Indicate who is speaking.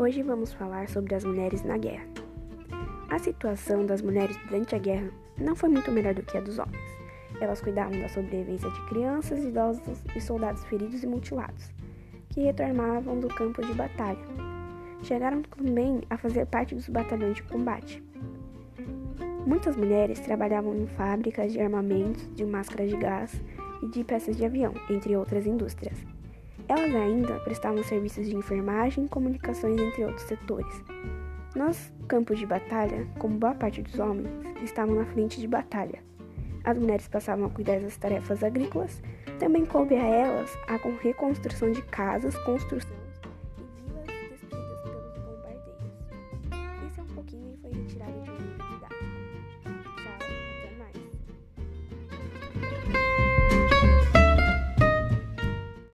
Speaker 1: Hoje vamos falar sobre as mulheres na guerra. A situação das mulheres durante a guerra não foi muito melhor do que a dos homens. Elas cuidavam da sobrevivência de crianças, idosos e soldados feridos e mutilados, que retornavam do campo de batalha. Chegaram também a fazer parte dos batalhões de combate. Muitas mulheres trabalhavam em fábricas de armamentos, de máscaras de gás e de peças de avião, entre outras indústrias. Elas ainda prestavam serviços de enfermagem e comunicações, entre outros setores. Nos campos de batalha, como boa parte dos homens, estavam na frente de batalha. As mulheres passavam a cuidar das tarefas agrícolas, também coube a elas a reconstrução de casas, construção e vilas destruídas pelos bombardeios. Isso é um pouquinho e foi retirado de um livro didático.